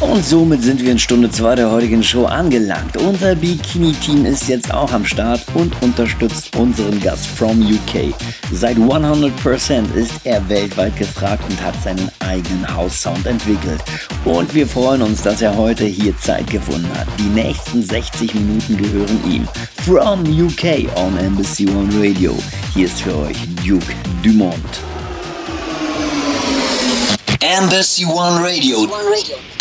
Und somit sind wir in Stunde 2 der heutigen Show angelangt. Unser Bikini-Team ist jetzt auch am Start und unterstützt unseren Gast from UK. Seit 100% ist er weltweit gefragt und hat seinen eigenen House-Sound entwickelt. Und wir freuen uns, dass er heute hier Zeit gefunden hat. Die nächsten 60 Minuten gehören ihm. From UK on Embassy One Radio. Hier ist für euch Duke Dumont. Embassy One Radio. One Radio.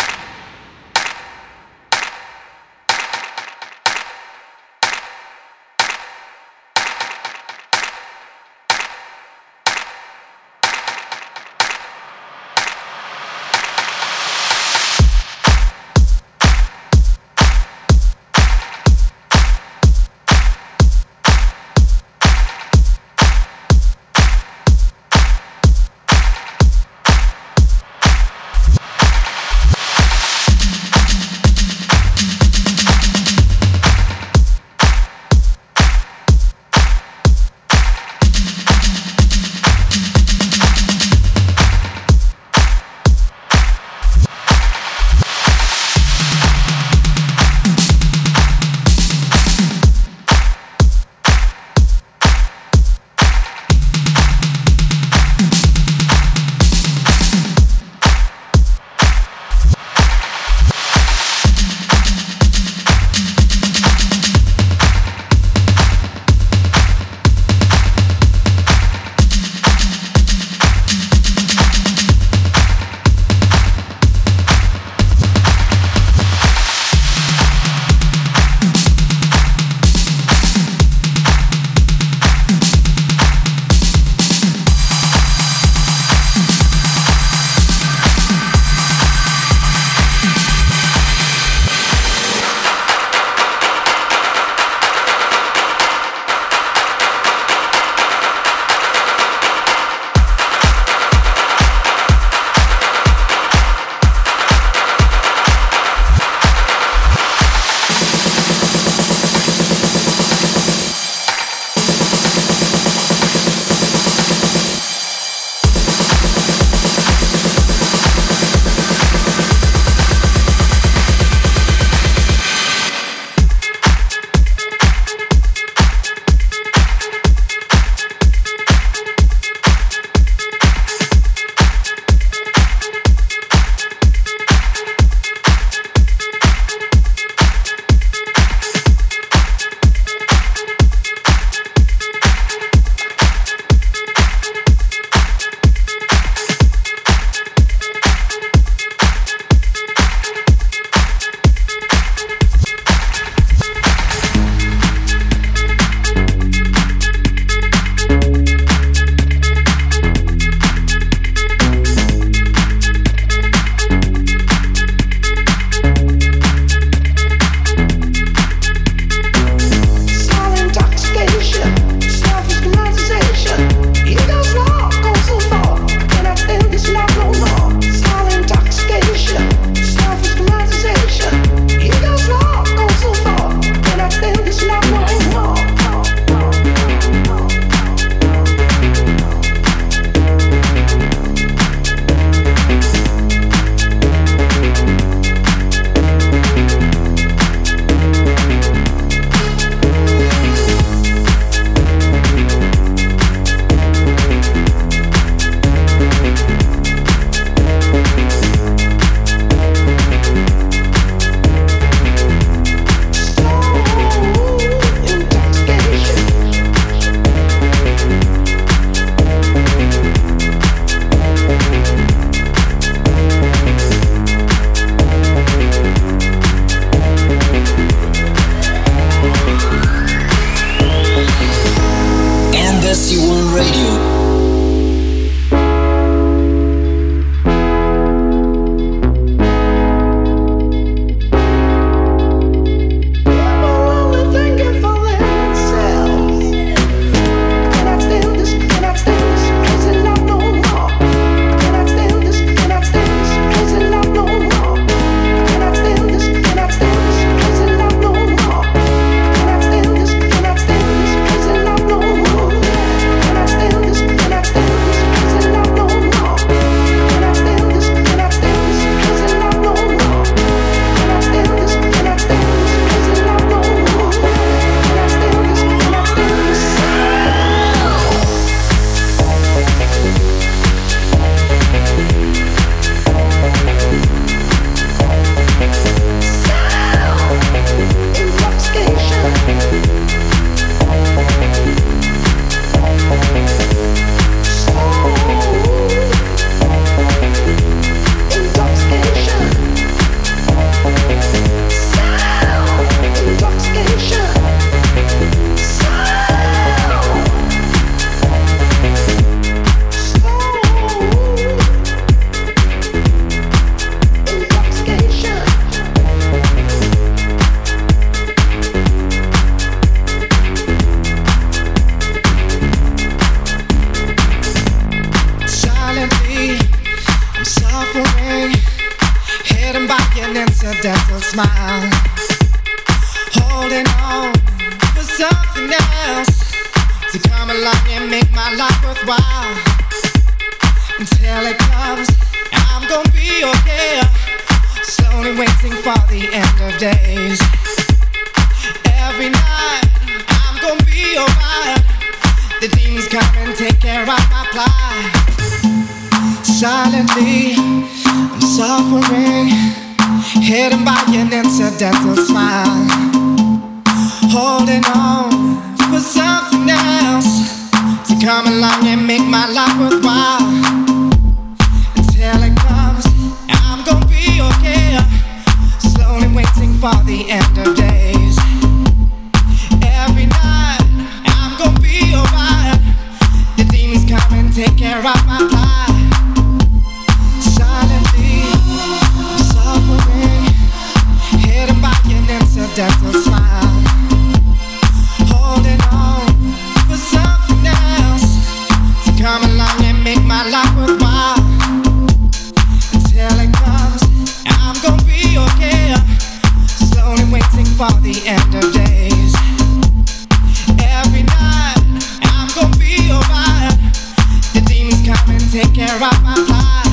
come and take care of my heart.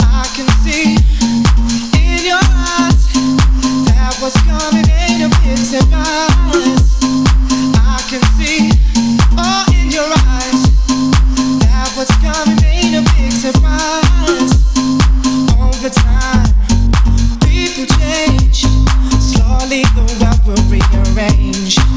I can see in your eyes that what's coming ain't a big surprise. I can see oh, in your eyes that what's coming ain't a big surprise. Over time, people change. Slowly the world will rearrange.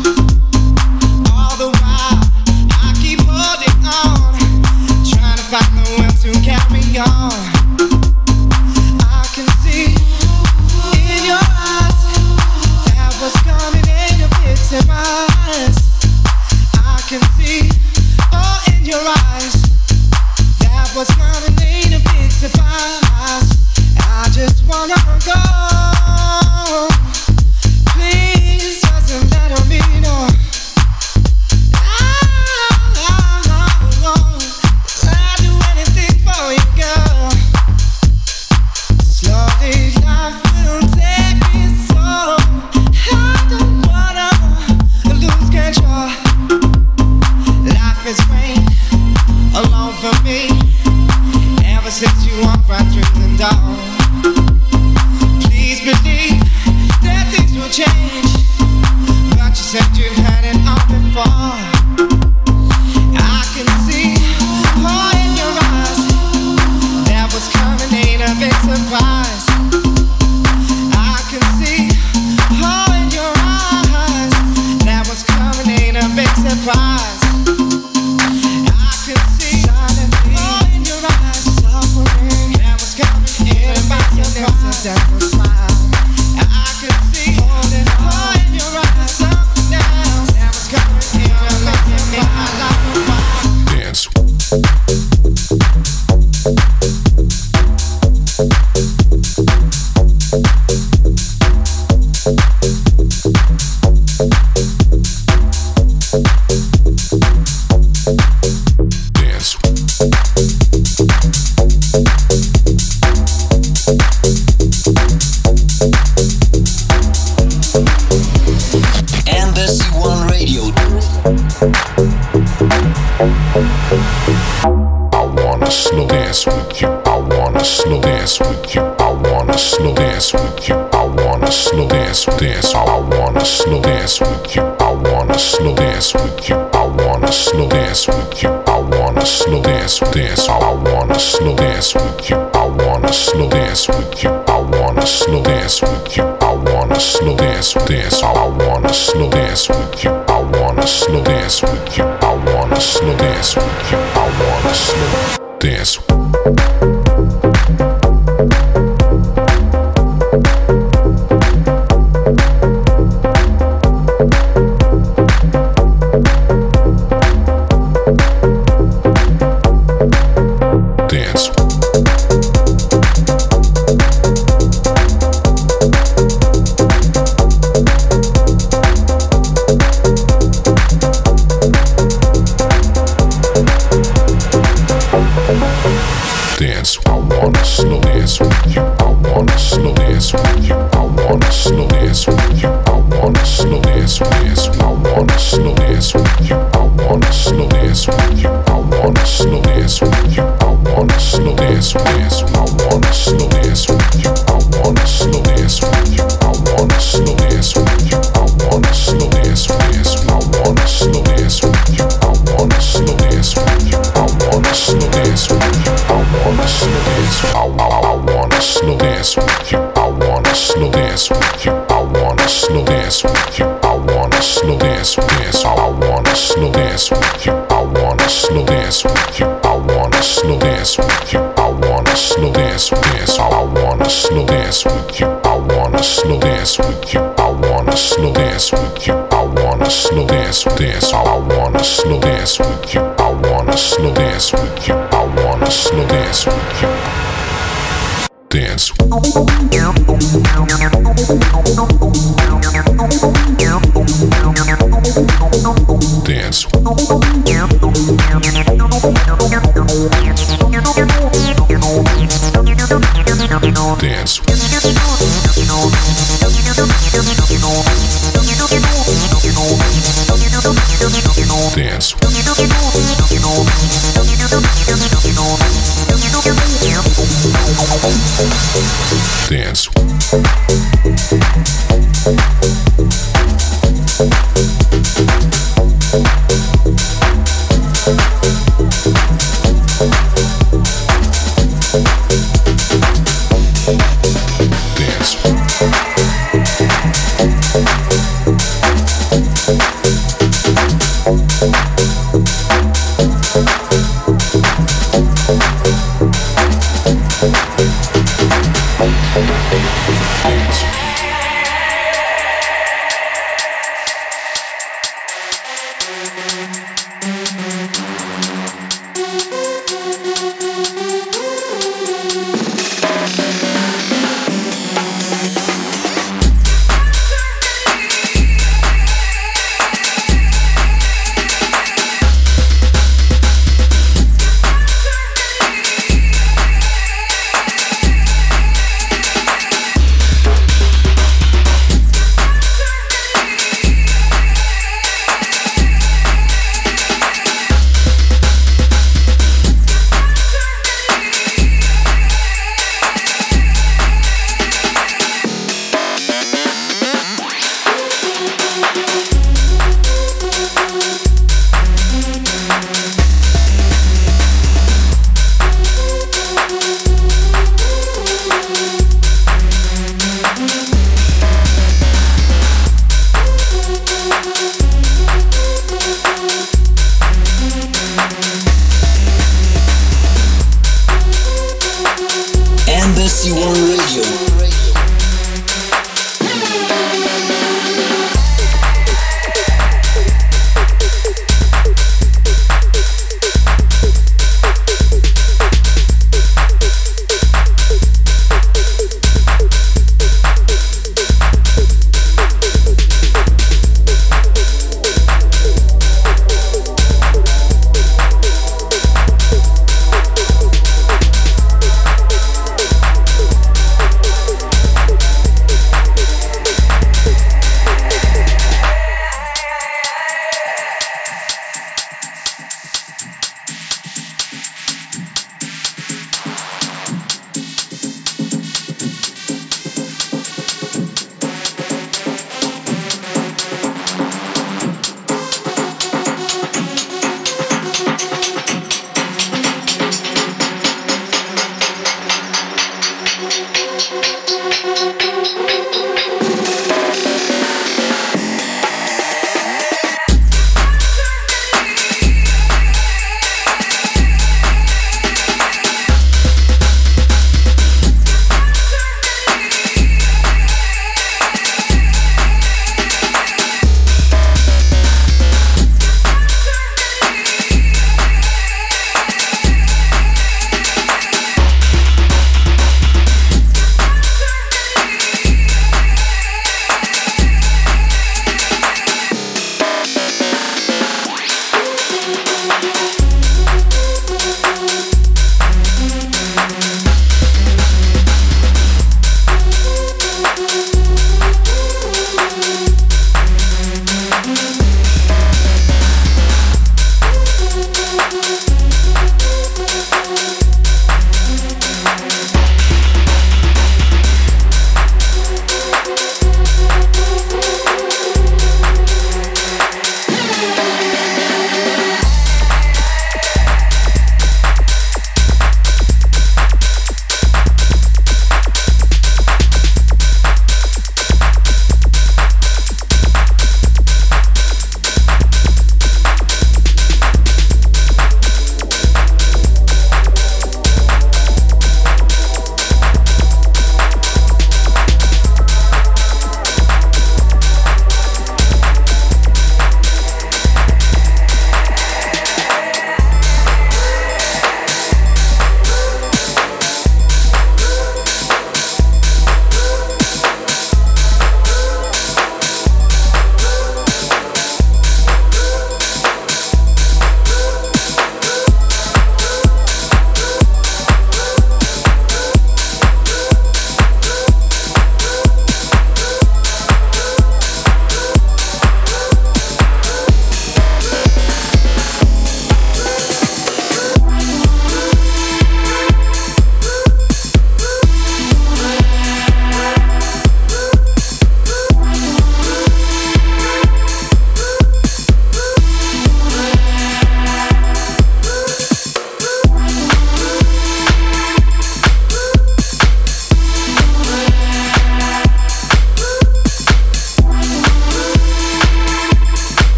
slow dance with you. I wanna slow dance with you. I wanna slow dance with you. I wanna slow dance dance. I wanna slow dance with you. I wanna slow dance with you. I wanna slow dance with you. I wanna slow dance with dance. I wanna slow dance with you. I wanna slow dance with you. I wanna slow dance with you. I wanna slow dance. dance while on the slow. dance with you. I wanna slow dance with you. I wanna slow dance with you.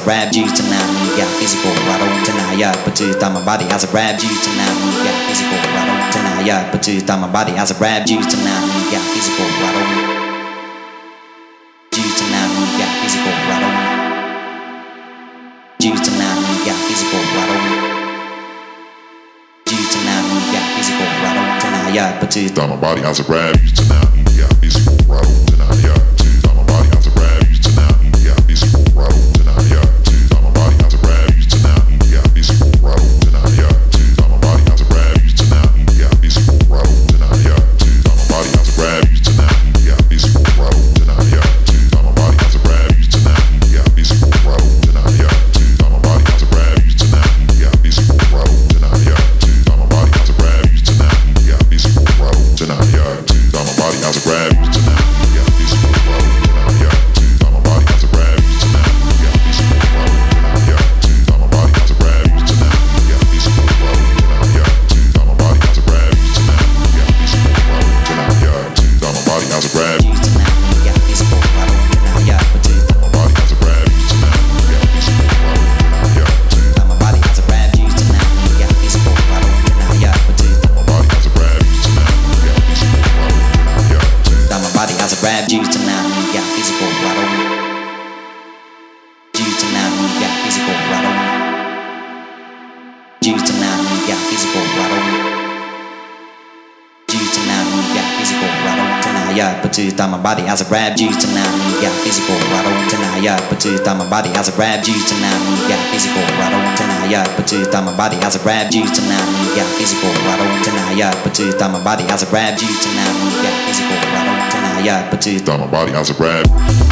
a grab you tonight when you got easy for right on tonight, yeah. But to time my body has a grab you tonight when you got easy for right on tonight, yeah. But to time my body has a grab you tonight when you got easy I don't. You tonight when you got easy for right on. You tonight when you got easy for right on. You tonight when you got easy for right on yeah. But to time my body has a grab you. as I grab you tonight. yeah, got physical right on tonight. Yeah, put your thumb my body as I grab you tonight. yeah, got physical right on tonight. Yeah, put your thumb my body as I grab you tonight. yeah, got physical right on tonight. Yeah, put your thumb my body as I grab you tonight. yeah, got physical right on tonight. Yeah, put your thumb my body as I grabbed.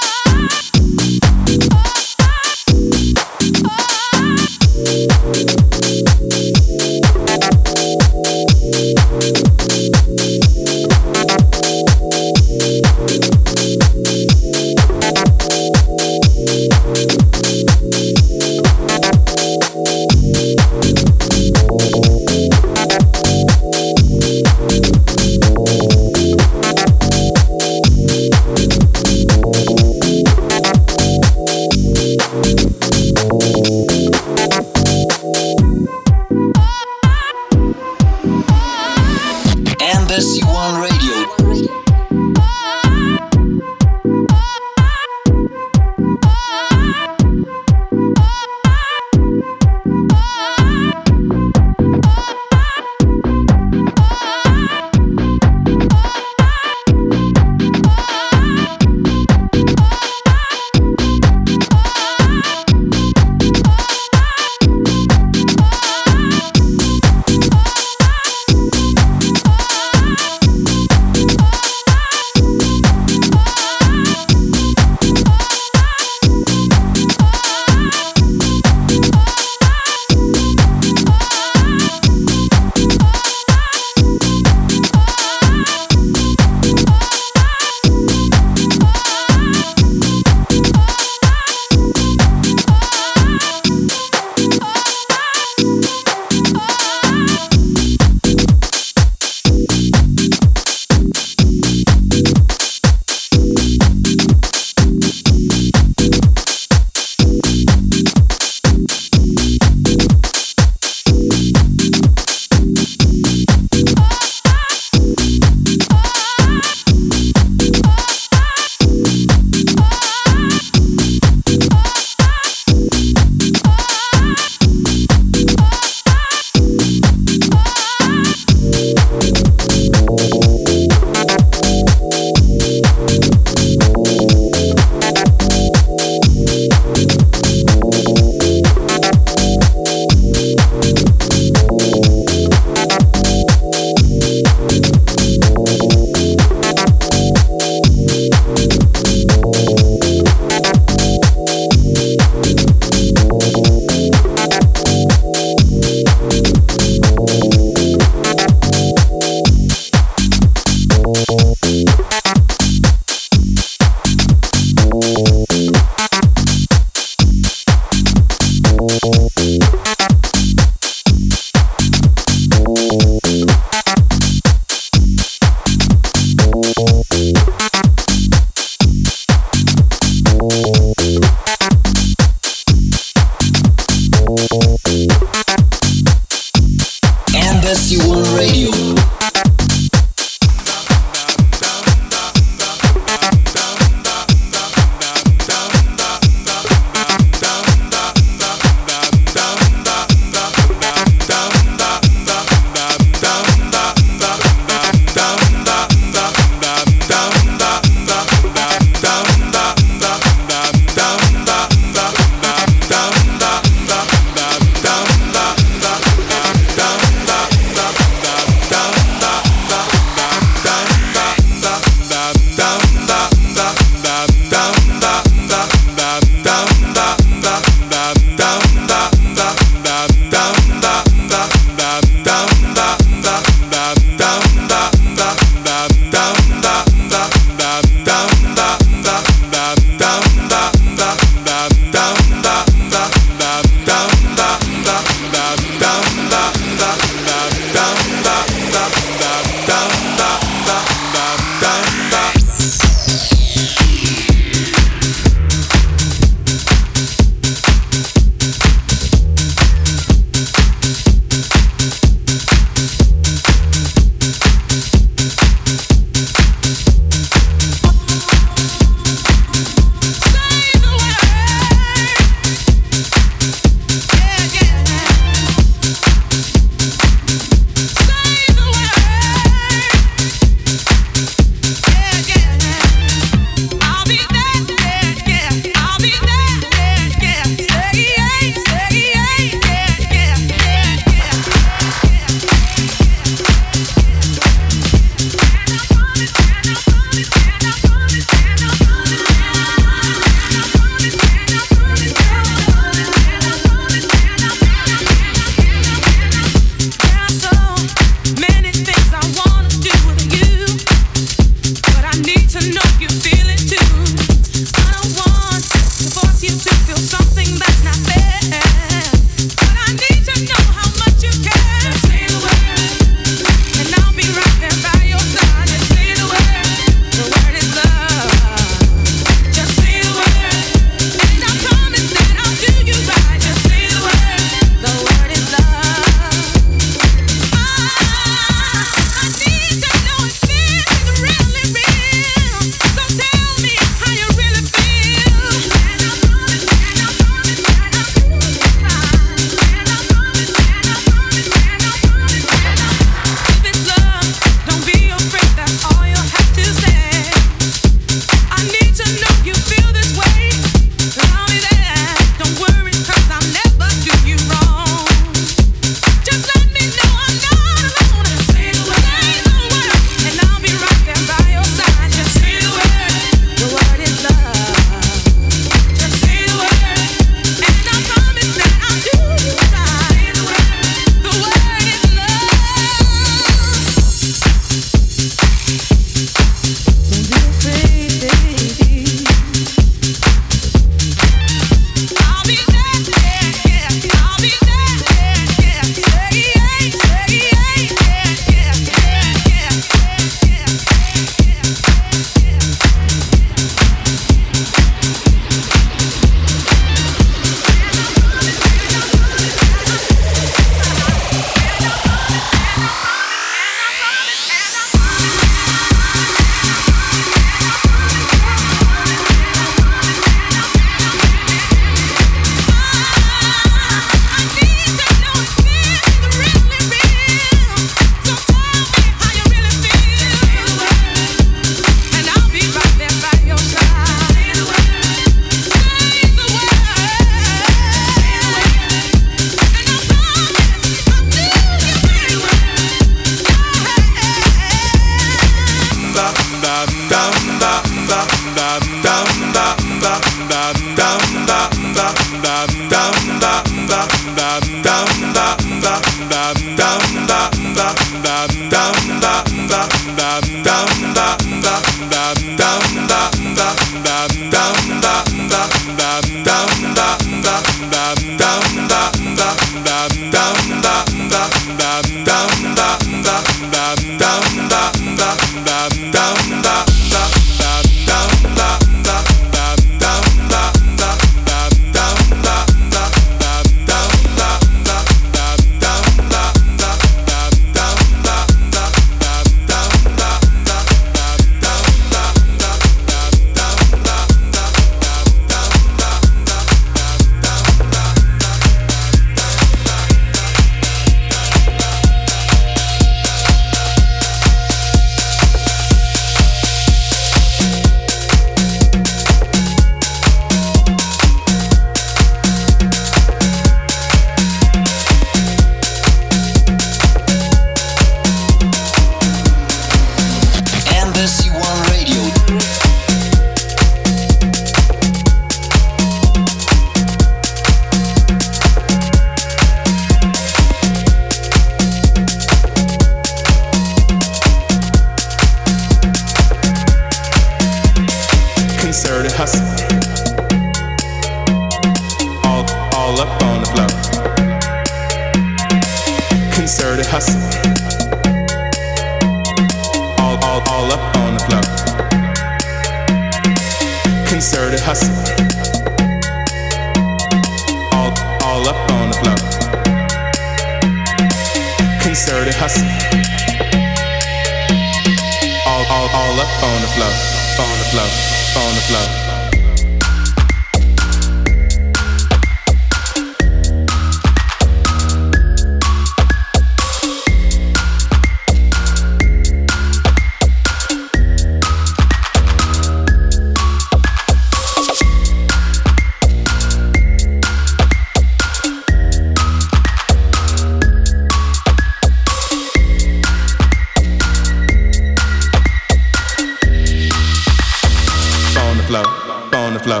on the floor.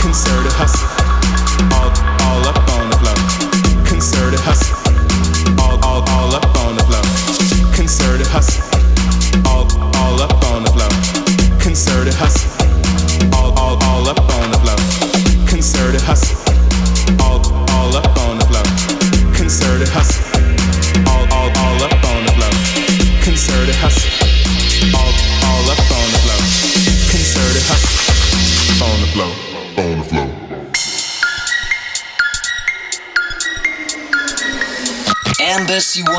Concerted hustle, all, all up on the floor. Concerted hustle, all, all, all up on the floor. Concerted hustle, all, all up on the floor. Concerted hustle. Embassy One